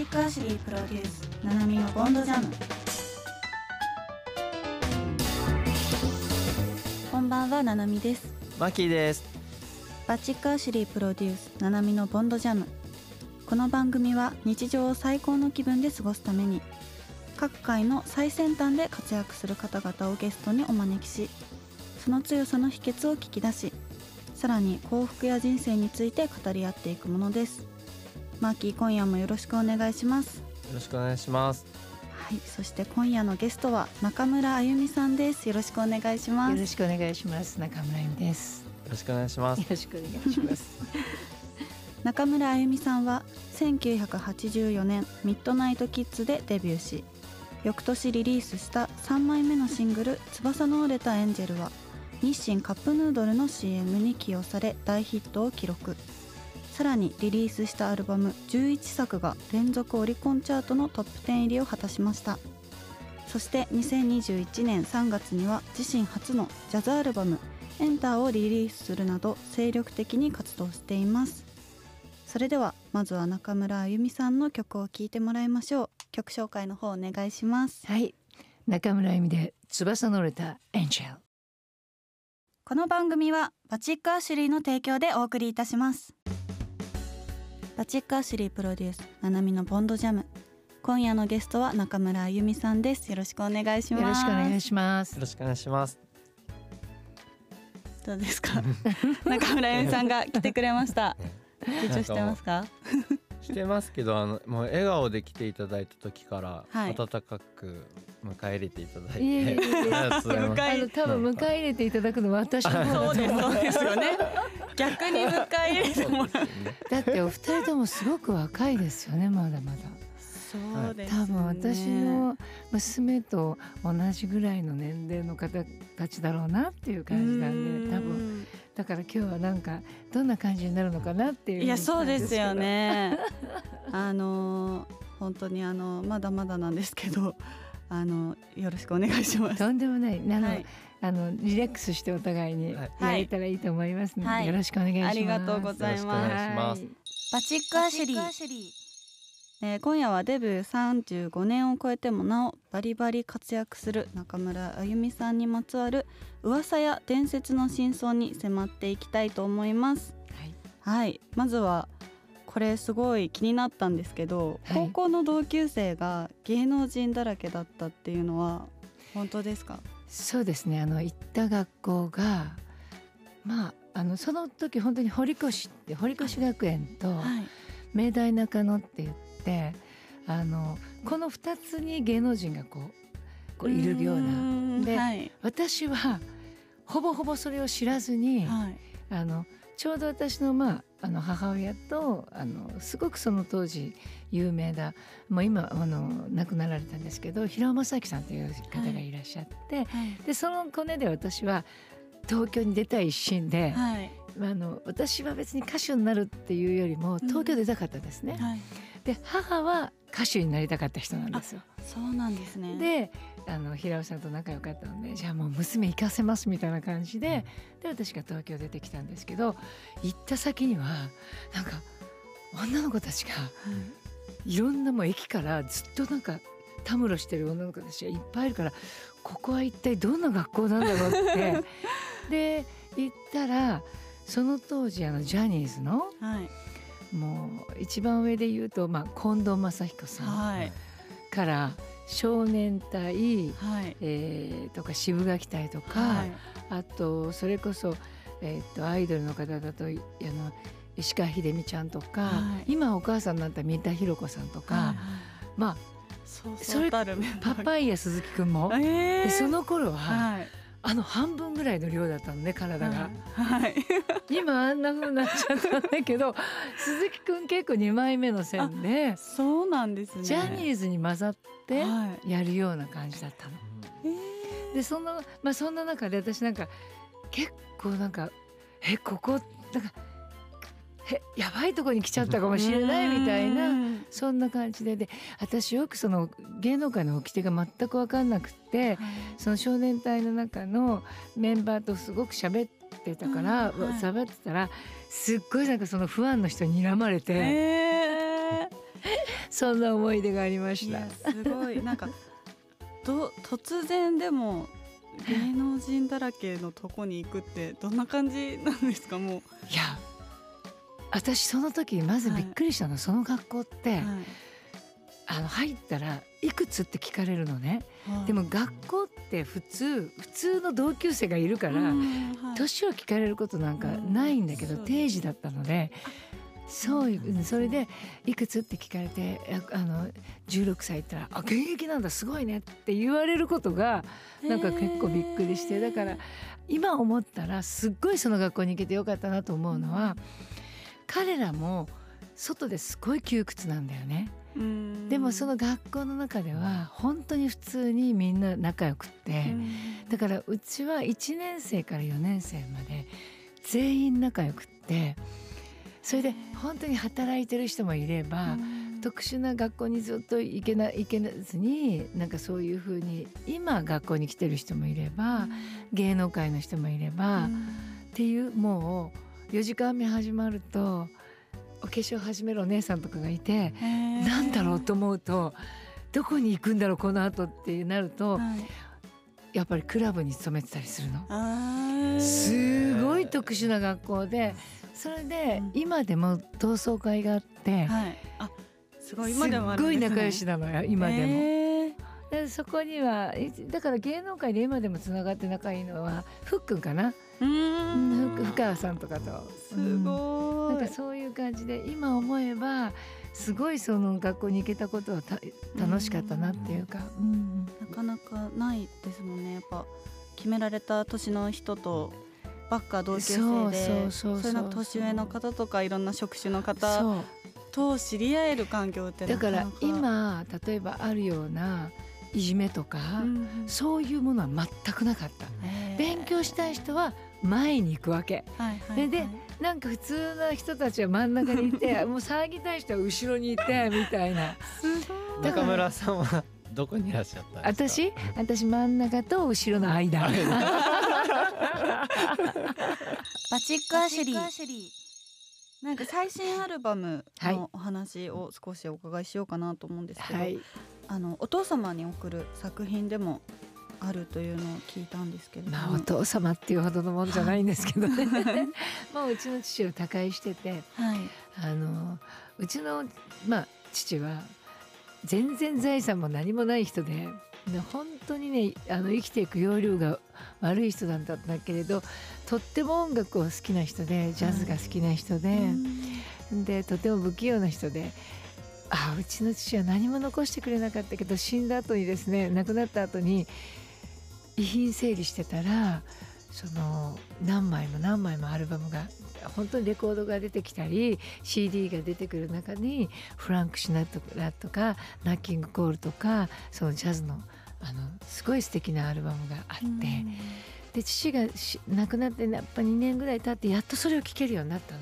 チックアシュリープロデュースナナミのボンドジャム。こんばんはナナミです。マキーです。バチックアシュリープロデュースナナミのボンドジャム。この番組は日常を最高の気分で過ごすために各界の最先端で活躍する方々をゲストにお招きしその強さの秘訣を聞き出しさらに幸福や人生について語り合っていくものですマーキー今夜もよろしくお願いします。よろしくお願いします。はいそして今夜のゲストは中村あゆみさんです。よろしくお願いします。よろしくお願いします。中村由美です。よろしくお願いします。よろしくお願いします。中村あゆみさんは1984年ミッドナイトキッズでデビューし翌年リリースした3枚目のシングル「翼の折れたエンジェル」は日清カップヌードルの CM に起用され大ヒットを記録さらにリリースしたアルバム11作が連続オリコンチャートのトップ10入りを果たしました。そして2021年3月には自身初のジャズアルバム「エンター」をリリースするなど精力的に活動しています。それではまずは中村あゆみさんの曲を聴いてもらいましょう。曲紹介の方お願いします。はい。中村由美で翼の折れたエンジェル。この番組はバチックアシュリーの提供でお送りいたしますバチックアシュリープロデュースななみのボンドジャム。今夜のゲストは中村あゆみさんです。よろしくお願いします。よろしくお願いします。よろしくお願いします。どうですか？中村あゆみさんが来てくれました。緊張してますか？してますけどあのもう笑顔で来ていただいた時からはい。温かく迎え入れていただいて、いえいえいえ。あの多分迎え入れていただくのは私の方だと思うそうですよね。逆に迎え入れてもらう。だってお二人ともすごく若いですよねまだまだ。そうです多分私の娘と同じぐらいの年齢の方たちだろうなっていう感じなんで多分だから今日はなんかどんな感じになるのかなっていういやそうですよね。あの本当にあのまだまだなんですけどあのよろしくお願いします。とんでもない。あの、はい。あのリラックスしてお互いにはい。やれたらいいと思いますので、はい。よろしくお願いします。ありがとうございます。バチックアシュリーえー今夜はデビュー35年を超えてもなおバリバリ活躍する中村あゆみさんにまつわる噂や伝説の真相に迫っていきたいと思います。はい。はい。まずはこれすごい気になったんですけど、はい。高校の同級生が芸能人だらけだったっていうのは本当ですか？そうですね。あの行った学校がまああのその時本当に堀越って堀越学園とはい。明大中野って言ってあのこの2つに芸能人がこうこういるような。ではい。私はほぼほぼそれを知らずに、はい。あのちょうど私の,、まあ、あの母親とあのすごくその当時有名だもう今あの亡くなられたんですけど平尾正明さんという方がいらっしゃって、はい。でそのコネで私は東京に出たい一心で、はい。あの私は別に歌手になるっていうよりも東京出たかったですね。はいで母は歌手になりたかった人なんですよ。そうなんですね。であの平尾さんと仲良かったのでじゃあもう娘行かせますみたいな感じでで私が東京出てきたんですけど行った先にはなんか女の子たちがはい。いろんなもう駅からずっとなんかたむろしてる女の子たちがいっぱいいるからここは一体どんな学校なんだろうって。で行ったらその当時あのジャニーズのはいもう一番上で言うと、まあ、近藤正彦さんはい。から少年隊はい。えーとか渋垣隊とか、はい。あとそれこそ、えー、とアイドルの方だとあの石川秀美ちゃんとか、はい。今お母さんになった三田寛子さんとか、はいまそうそれパパイヤ鈴木くんも、えー。でその頃は、はいあの半分ぐらいの量だったのね体が、はい。今あんな風になっちゃったんだけど鈴木くん結構2枚目の線で、そうなんですね。ジャニーズに混ざってはい。やるような感じだったの。えー。でそんなまあそんな中で私なんか結構なんかえここなんかえやばいとこに来ちゃったかもしれないみたいなうんそんな感じで。で私よくその芸能界の掟が全く分かんなくってその少年隊の中のメンバーとすごく喋ってたからうんはい。喋、ってたらすっごいなんかそのファンの人に睨まれて、えそんな思い出がありまいした。やすごい。なんかど突然でも芸能人だらけのとこに行くってどんな感じなんですか？もいや私その時まずびっくりしたの、その学校って、う、はい。あの入ったらいくつって聞かれるのね。でも学校って普通普通の同級生がいるから、年を聞かれることなんかないんだけど、うん定時だったのでそういうそれで「いくつ?」って聞かれてああの16歳って言ったら「あ現役なんだすごいね」って言われることがなんか結構びっくりしてだから今思ったらすっごいその学校に行けてよかったなと思うのは、彼らも外ですごい窮屈なんだよね。うん。でもその学校の中では本当に普通にみんな仲良くって、だからうちは1年生から4年生まで全員仲良くってそれで本当に働いてる人もいれば、特殊な学校にずっと行けな行けずになんかそういうふうに今学校に来てる人もいれば、芸能界の人もいれば、っていうもう4時間目始まるとお化粧始めるお姉さんとかがいて。なんだろうと思うとどこに行くんだろうこの後ってなるとやっぱりクラブに勤めてたりするの。すごい特殊な学校でそれでうん今でも同窓会があってはいあすごい仲良しなのよ今でも。でそこにはいだから芸能界で今でもつながって仲いいのはふっくんかな、うーん。ふ深川さんとかと。すうんごい。なんかそういう感じで今思えばすごいその学校に行けたことはた楽しかったなっていうか、うん。なかなかないですもんね。やっぱ決められた年の人とばっか同級生でそうそうそうそう。れなんか年上の方とかいろんな職種の方と知り合える環境ってだから今例えばあるようないじめとか、うんそういうものは全くなかった。勉強したい人は前に行くわけ。はいはいそれでなんか普通の人たちは真ん中にいて もう騒ぎたい人は後ろにいてみたいな。中村さんはどこにいらっしゃったんですか？私？私真ん中と後ろの間。バチックアシュリ。ーなんか最新アルバムはい。のお話を少しお伺いしようかなと思うんですけど、はいあのお父様に送る作品でもあるというのを聞いたんですけれども、まあお父様っていうほどのもんじゃないんですけどね。もううちの父は他界しててはい。あのうちの、まあ、父は全然財産も何もない人でで本当にねあの生きていく要領が悪い人なんだったけれどとっても音楽を好きな人でジャズが好きな人で、でとても不器用な人で。あうちの父は何も残してくれなかったけど死んだ後にですね亡くなった後に遺品整理してたらその何枚も何枚もアルバムが本当にレコードが出てきたり CD が出てくる中にフランク・シナトラとかナッキング・コールとかそのジャズのあのすごい素敵なアルバムがあって、で父がし亡くなってやっぱ2年ぐらい経ってやっとそれを聴けるようになったの。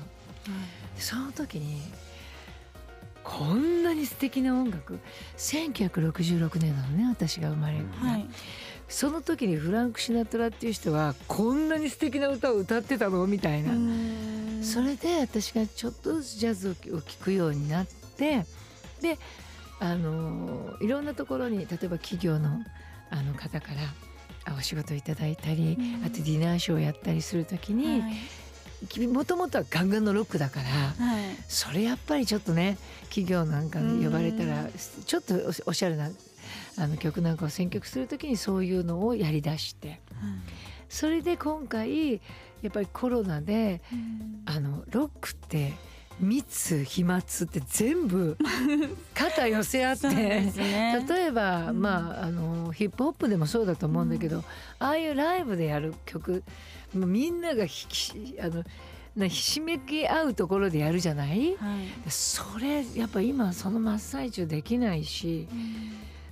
でその時にこんなに素敵な音楽。1966年なのね私が生まれるはい。その時にフランク・シナトラっていう人はこんなに素敵な歌を歌ってたの？みたいな、それで私がちょっとずつジャズを聴くようになってであのいろんなところに例えば企業のあの方からあお仕事いただいたり、うん。あとディナーショーをやったりする時にはい君もともとはガンガンのロックだからはい。それやっぱりちょっとね企業なんかに呼ばれたらうん。ちょっとおおしゃれなあの曲なんかを選曲する時にそういうのをやりだして。それで今回やっぱりコロナであのロックって密飛沫って全部 肩寄せ合ってすね。例えば、うん。まああのヒップホップでもそうだと思うんだけど、ああいうライブでやる曲みんながひきあのなひしめき合うところでやるじゃない？はい。それやっぱ今その真っ最中できないし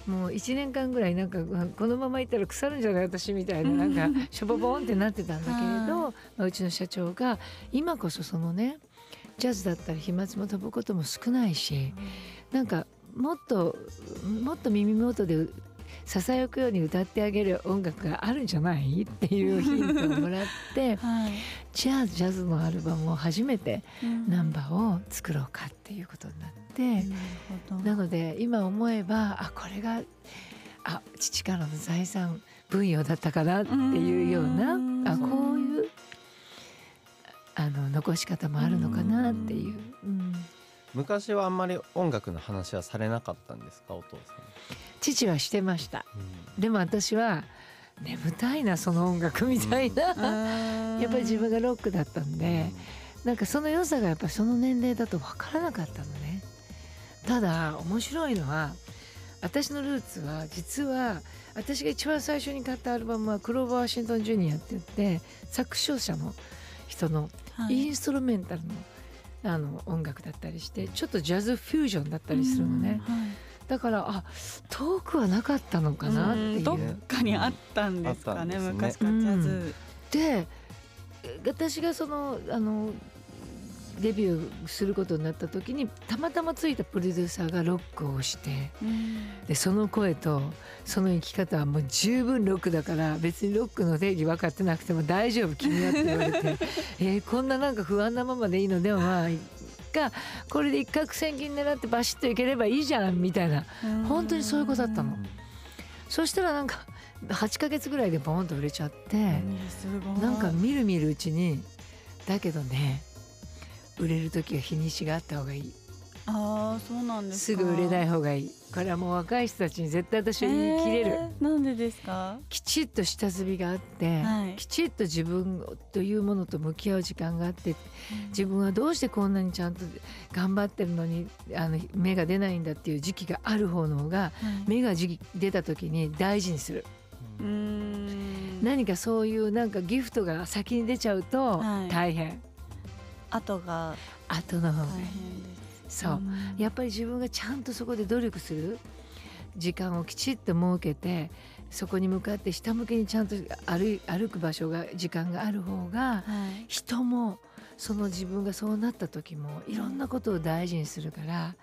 もう1年間ぐらいなんかうんこのままいったら腐るんじゃない？私みたいななんかしょぼぼんってなってたんだけれど、まあ、うちの社長が今こそそのねジャズだったり飛沫も飛ぶことも少ないしなんかもっともっと耳元でささやくように歌ってあげる音楽があるんじゃない？っていうヒントをもらって はい。じゃあジャズのアルバムを初めてうん。ナンバーを作ろうかっていうことになって。て、なるほど。なので今思えばあこれがあ父からの財産分与だったかなっていうようなうん。あこういうあの残し方もあるのかなっていう。うん。昔はあんまり音楽の話はされなかったんですか？お父さ父はしてました。ん、でも私は眠たいなその音楽みたいな、や やっぱり自分がロックだったんで、なんかその良さがやっぱりその年齢だと分からなかったのね。ただ面白いのは私のルーツは実は私が一番最初に買ったアルバムはクローバー・ワシントン・ジュニアって言って作詞者の人のインストロメンタルのあの音楽だったりしてちょっとジャズフュージョンだったりするのね、だからあ遠くはなかったのかなっていう。どっかにあったんですかねね。昔からジャズ、で私がそのあのデビューすることになった時にたまたまついたプロデューサーがロックをしてでその声とその生き方はもう十分ロックだから別にロックの定義分かってなくても大丈夫君はって言われて えーこんななんか不安なままでいいの？ではまあがこれで一攫千金狙ってバシッといければいいじゃんみたいな。本当にそういうことだったの。そしたらなんか8ヶ月ぐらいでボーンと売れちゃって。なんかみるみるうちにだけどね売れる時は日にちがあった方がいいああそうなんですすかぐ売れない方がいい。これはもう若い人たちに絶対私は言い切れる、えーなんでですか？きちっと下積みがあって、はい。きちっと自分というものと向き合う時間があって自分はどうしてこんなにちゃんと頑張ってるのにあの芽が出ないんだっていう時期がある方の方がはい。芽が出た時に大事にする。うーん。何かそういうなんかギフトが先に出ちゃうとはい。大変、後が後の方が。いい大変ですそう、ん。やっぱり自分がちゃんとそこで努力する。時間をきちっと設けてそこに向かって下向きにちゃんと歩い歩く場所が時間がある方がはい。人もその自分がそうなった時もいろんなことを大事にするから、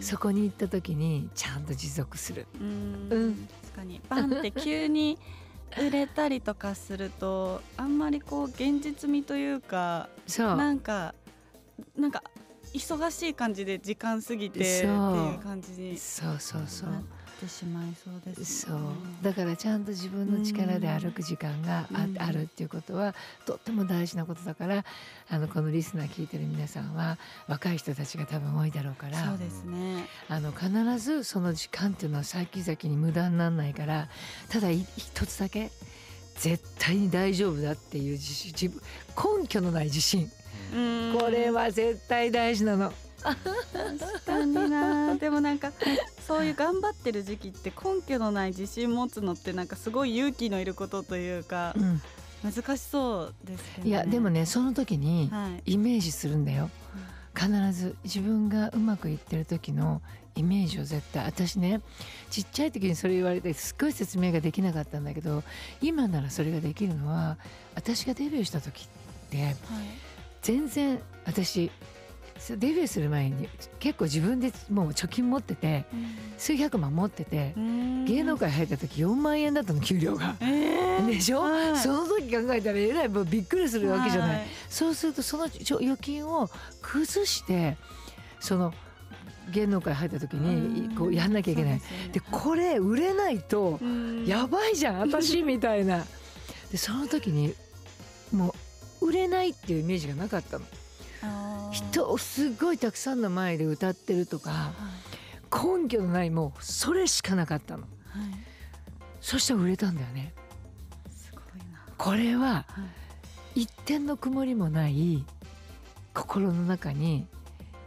そこに行った時にちゃんと持続する。うーん。うん。確かに。バンって急に売れたりとかすると あんまりこう現実味というかそう。なんかなんか忙しい感じで時間過ぎてってそういう。感じにそうそうそう。なってしまいそうですそう。ね。だからちゃんと自分の力で歩く時間があ,、うん。あるっていうことはとっても大事なことだからあのこのリスナー聞いてる皆さんは若い人たちが多分多いだろうからそうですね。あの必ずその時間っていうのは先々に無駄にならないからただい一つだけ絶対に大丈夫だっていう自信自分根拠のない自信これは絶対大事なの。確かにな。でもなんかそういう頑張ってる時期って根拠のない自信持つのってなんかすごい勇気のいることというかうん。難しそうですけど、ね、いやでもねその時にはい。イメージするんだよ。必ず自分がうまくいってる時のイメージを絶対。私ねちっちゃい時にそれ言われてすっごい説明ができなかったんだけど今ならそれができるのは私がデビューした時ってはい全然私デビューする前に結構自分でもう貯金持ってて数百万持ってて芸能界入った時4万円だったの給料が。えー。でしょ、はい。その時考えたらえらいもうびっくりするわけじゃない。はい。そうするとその預金を崩してその芸能界入った時にこうやんなきゃいけない。でこれ売れないとやばいじゃん私みたいな。でその時に売れないっていうイメージがなかったの。人をすごいたくさんの前で歌ってるとか根拠のないもうそれしかなかったの。そしたら売れたんだよね。すごいなこれははい一点の曇りもない心の中に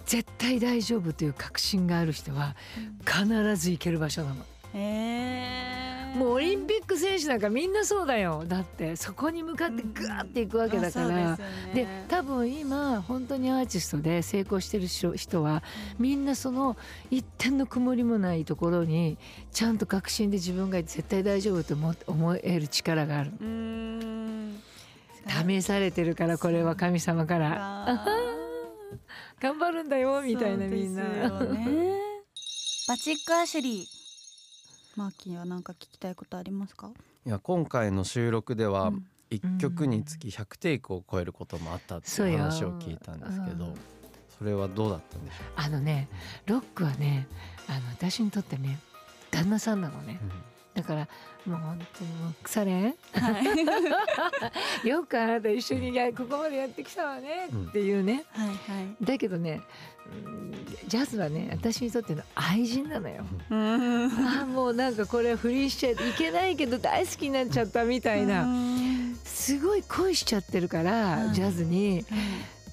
絶対大丈夫という確信がある人は必ず行ける場所なの。えーもうオリンピック選手なんかみんなそうだよ。だってそこに向かってグワーっていくわけだから。でね。で多分今本当にアーティストで成功してる人人はみんなその一点の曇りもないところにちゃんと確信で自分が絶対大丈夫と思思える力がある。試されてるからこれは神様から。あ頑張るんだよーみたいなみんな。バチックアシュリーマーキーは何か聞きたいことありますか？いや今回の収録ではうん。1曲につき100テイクを超えることもあったっていう話を聞いたんですけど、うん。それはどうだったんでしょあのねロックはねあの私にとってね旦那さんなのね。う、だからもう本当にもう腐れん？はい。よくあなた一緒にやここまでやってきたわねうんっていうね、はいはいだけどねうんジャズはね私にとっての愛人なのよ。うーん。ああもうなんかこれ不倫しちゃいけないけど大好きになっちゃったみたいな。すごい恋しちゃってるから、うん。ジャズに。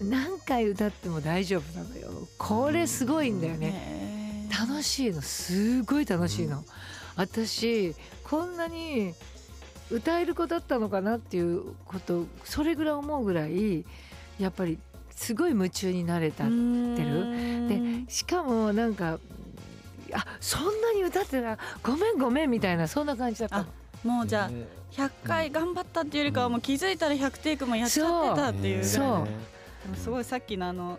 何回歌っても大丈夫なのよ。これすごいんだよね、ね楽しいの。すごい楽しいの、私こんなに歌える子だったのかなっていうことそれぐらい思うぐらいやっぱりすごい夢中になれた、でしかもなんかあそんなに歌ってたごめんごめんみたいなそんな感じだった。もうじゃあね。100回頑張ったっていうよりかはもう気づいたら100テイクもやっちゃってたっていうぐらいそう。でもすごいさっきのあの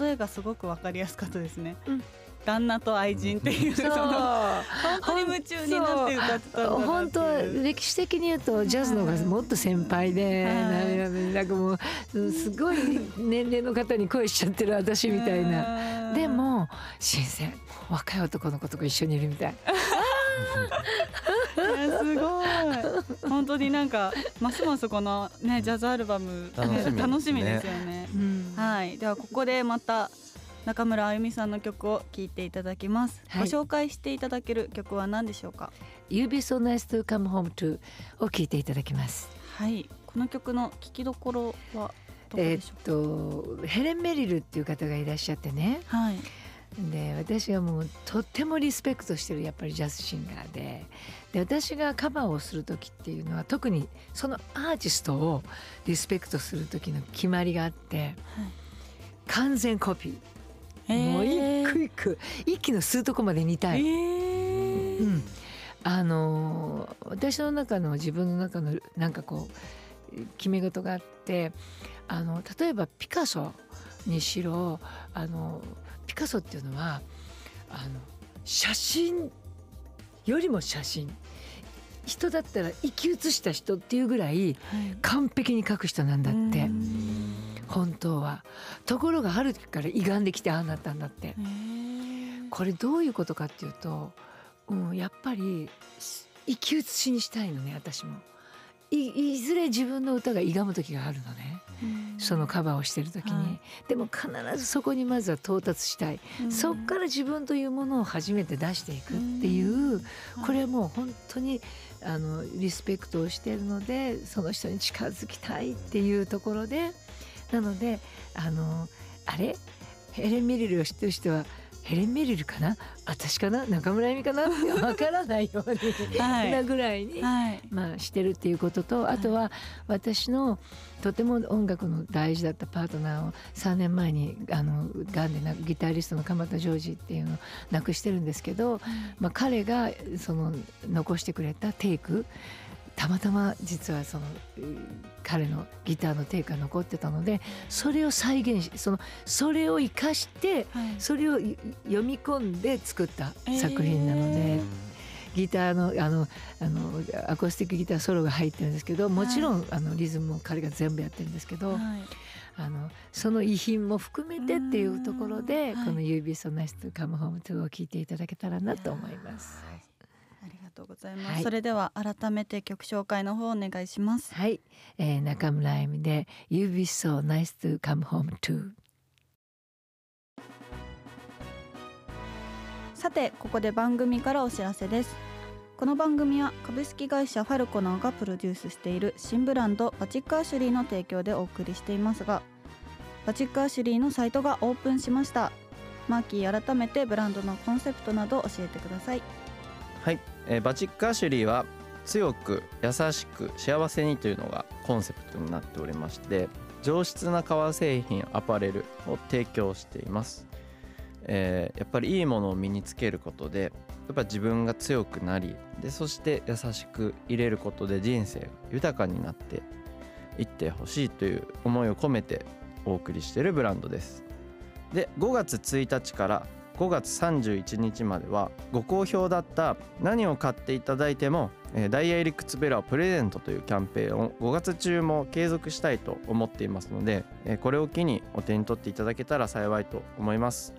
例えがすごくわかりやすかったですね、うん旦那と愛人っていうそうその本当に夢中になって歌ってた本当は歴史的に言うとジャズの方がもっと先輩で、はい。なんかなんかもうすごい年齢の方に恋しちゃってる私みたいな。でも新鮮。若い男の子とか一緒にいるみたい。すごい。本当になんかますますこのねジャズアルバム、ね。楽しみですよね。うん。はい。ではここでまた中村あゆみさんの曲を聴いていただきます、はい。ご紹介していただける曲は何でしょうか？You be so nice to come home to を聞いていただきます。はい。この曲の聴きどころはどこえでしょーっとヘレン・メリルっていう方がいらっしゃってね。うはい。で私はもうとってもリスペクトしてるやっぱりジャズシンガーで。で私がカバーをする時っていうのは特にそのアーティストをリスペクトする時の決まりがあって。完全コピー、もう一句一句一気の吸うとこまで似たえい。ー。うん、あのー私の中の自分の中のなんかこう決め事があってあの例えばピカソにしろあのピカソっていうのはあの写真よりも写真。人だったら生き写した人っていうぐらいはい。完璧に描く人なんだって。うん本当は。ところがある時から歪んできてああなったんだって。これどういうことかっていうと、うん、やっぱり生き写しにしたいのね私も。いいずれ自分の歌が歪む時があるのね。そのカバーをしてる時に、はい。でも必ずそこにまずは到達したい、うん。そっから自分というものを初めて出していくっていう、これはもう本当にあのリスペクトをしているのでその人に近づきたいっていうところでなのであのあれ？ヘレン・メリルを知ってる人はヘレン・メリルかな？私かな？中村恵美かな？ってわからないように、はい。なぐらいに、はい。まあ、してるっていうこととあとは私のとても音楽の大事だったパートナーを3年前にあのがんでなギタリストの鎌田ジョージっていうのを亡くしてるんですけど、まあ、彼がその残してくれたテイクたまたま実はそのうん彼のギターのテイクが残ってたのでそれを再現しそのそれを生かしてはい。それをい読み込んで作った作品なので、えギターのあのあのアコースティックギターソロが入ってるんですけどもちろん、あのリズムも彼が全部やってるんですけど、はい。あのその遺品も含めてっていうところでうん。この「You Be So Nice to Come Home To」を聴いていただけたらなと思います。ありがとうございます、はい。それでは改めて曲紹介の方お願いします。はい、えー、中村あゆみで「You Be So Nice to Come Home To」さてここで番組からお知らせです。この番組は株式会社ファルコナーがプロデュースしている新ブランドバチックアシュリーの提供でお送りしていますがバチックアシュリーのサイトがオープンしました。マーキー改めてブランドのコンセプトなど教えてくださいはい、えーバチックアシュリーは強く優しく幸せにというのがコンセプトになっておりまして上質な革製品アパレルを提供しています、えーやっぱりいいものを身につけることでやっぱ自分が強くなりでそして優しく入れることで人生が豊かになっていってほしいという思いを込めてお送りしているブランドです。で5月1日から5月31日まではご好評だった何を買っていただいてもえーダイヤエリックツベラをプレゼントというキャンペーンを5月中も継続したいと思っていますので、えーこれを機にお手に取っていただけたら幸いと思います。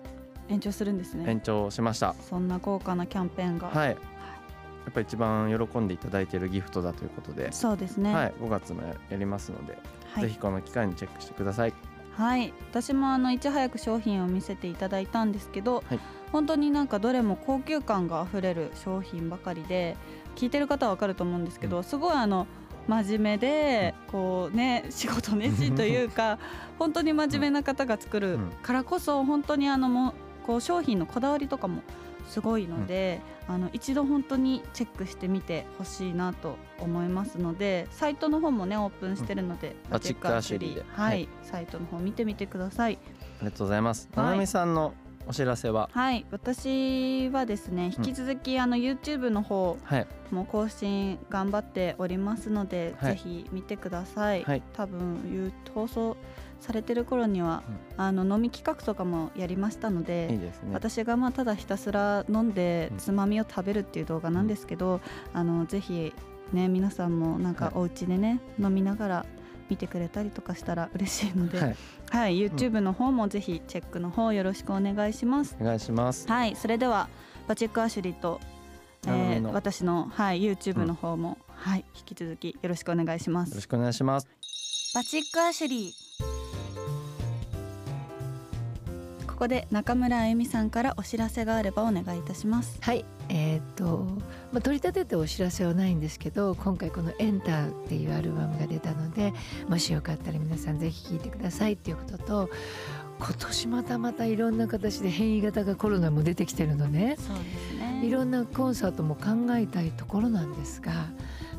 延長するんですね。延長しました。そんな豪華なキャンペーンが、はい。やっぱり一番喜んでいただいているギフトだということで、そうですね。はい、5月もやりますので、はい。ぜひこの機会にチェックしてくださいはい、私もあのいち早く商品を見せていただいたんですけど、はい。本当になんかどれも高級感があふれる商品ばかりで聞いてる方はわかると思うんですけど、すごいあの真面目でこうね仕事熱心というか 本当に真面目な方が作るうん。からこそ本当にあのもうこう商品のこだわりとかもすごいので、あの一度本当にチェックしてみてほしいなと思いますのでサイトの方もねオープンしてるので、バチックアシュリーではい、はい。サイトの方見てみてください。ありがとうございます。はいななみさんのお知らせは、はい、私はですね引き続き、あの YouTube の方はい、も更新頑張っておりますので、はい。ぜひ見てください。はい。多分放送されてる頃には、あの飲み企画とかもやりましたので。いいですね。私がまあただひたすら飲んでうん。つまみを食べるっていう動画なんですけど、あのぜひね皆さんもなんかはい。お家でね、飲みながら見てくれたりとかしたら嬉しいので、はい、はい、YouTube の方もぜひチェックの方よろしくお願いします。お願いします。はい、それではバチックアシュリーと、えー、私の、はい、YouTube の方も、はい、引き続きよろしくお願いします。よろしくお願いします。バチックアシュリーここで中村あゆみさんからお知らせがあればお願いいたします。はいえーっと、まあ、取り立ててお知らせはないんですけど今回この「エンターっていうアルバムが出たのでもしよかったら皆さんぜひ聴いてくださいっていうことと今年またまたいろんな形で変異型がコロナも出てきてるのね。そうですね。いろんなコンサートも考えたいところなんですが、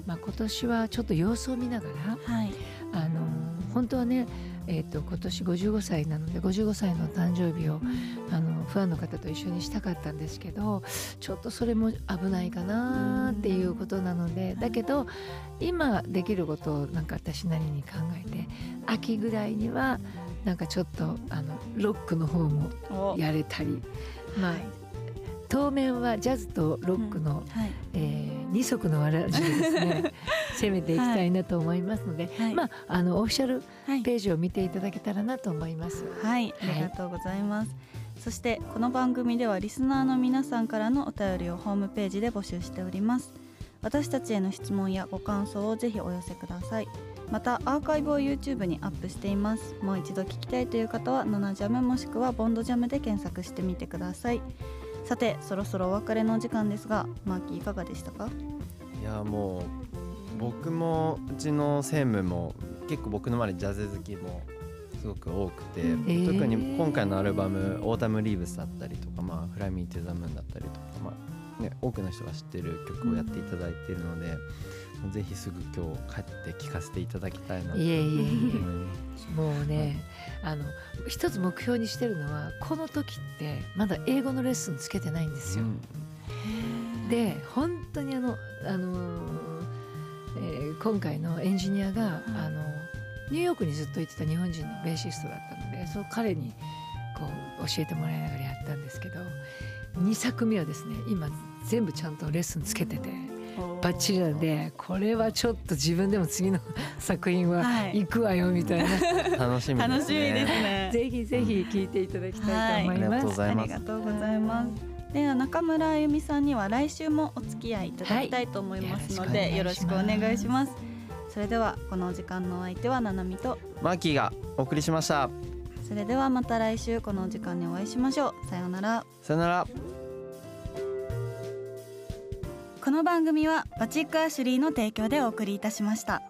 まあ、今年はちょっと様子を見ながらはい、あの本当はね、えー、と今年55歳なので55歳の誕生日をあのファンの方と一緒にしたかったんですけどちょっとそれも危ないかなっていうことなのでだけど今できることをなんか私なりに考えて秋ぐらいにはなんかちょっとあのロックの方もお。やれたりまあ当面はジャズとロックの、はい、えー二足のわらじでですね攻めていきたいなと思いますので、はいまああのオフィシャルはい、ページを見ていただけたらなと思います。はい、ありがとうございます。そしてこの番組ではリスナーの皆さんからのお便りをホームページで募集しております。私たちへの質問やご感想をぜひお寄せください。またアーカイブを YouTube にアップしています。もう一度聞きたいという方はナナジャムもしくはボンドジャムで検索してみてください。さてそろそろお別れのお時間ですが、マーキーいかがでしたか？いやもう僕もうちの専務も結構僕の周りジャズ好きもすごく多くて、うん。へー。特に今回のアルバム「オータム・リーブス」だったりとか「まあ、フライ・ミー・トゥ・ザ・ムーン」だったりとか、まあね、多くの人が知ってる曲をやっていただいているので、もうぜひすぐ今日帰って聴かせていただきたいなと。思いいえいえ。いまもうねあの一つ目標にしてるのはこの時ってまだ英語のレッスンつけてないんですよ。で本当にあの、あのーえー今回のエンジニアが、あのニューヨークにずっと行ってた日本人のベーシストだったのでその彼にこう教えてもらいながらやったんですけど2作目はですね今全部ちゃんとレッスンつけててバッチリなんでこれはちょっと自分でも次の作品ははい行くわよみたいな、楽しみですね。楽しみですね。ぜひぜひ聞いていただきたいと思います。とうございますありがとうございます。では中村あゆみさんには来週もお付き合いいただきたいと思いますので、はいよろよろしくお願いします。それではこのお時間のお相手はななみと、マーキーがお送りしました。それではまた来週このお時間にお会いしましょう。さようなら。さよなら。この番組はバチックアシュリーの提供でお送りいたしました。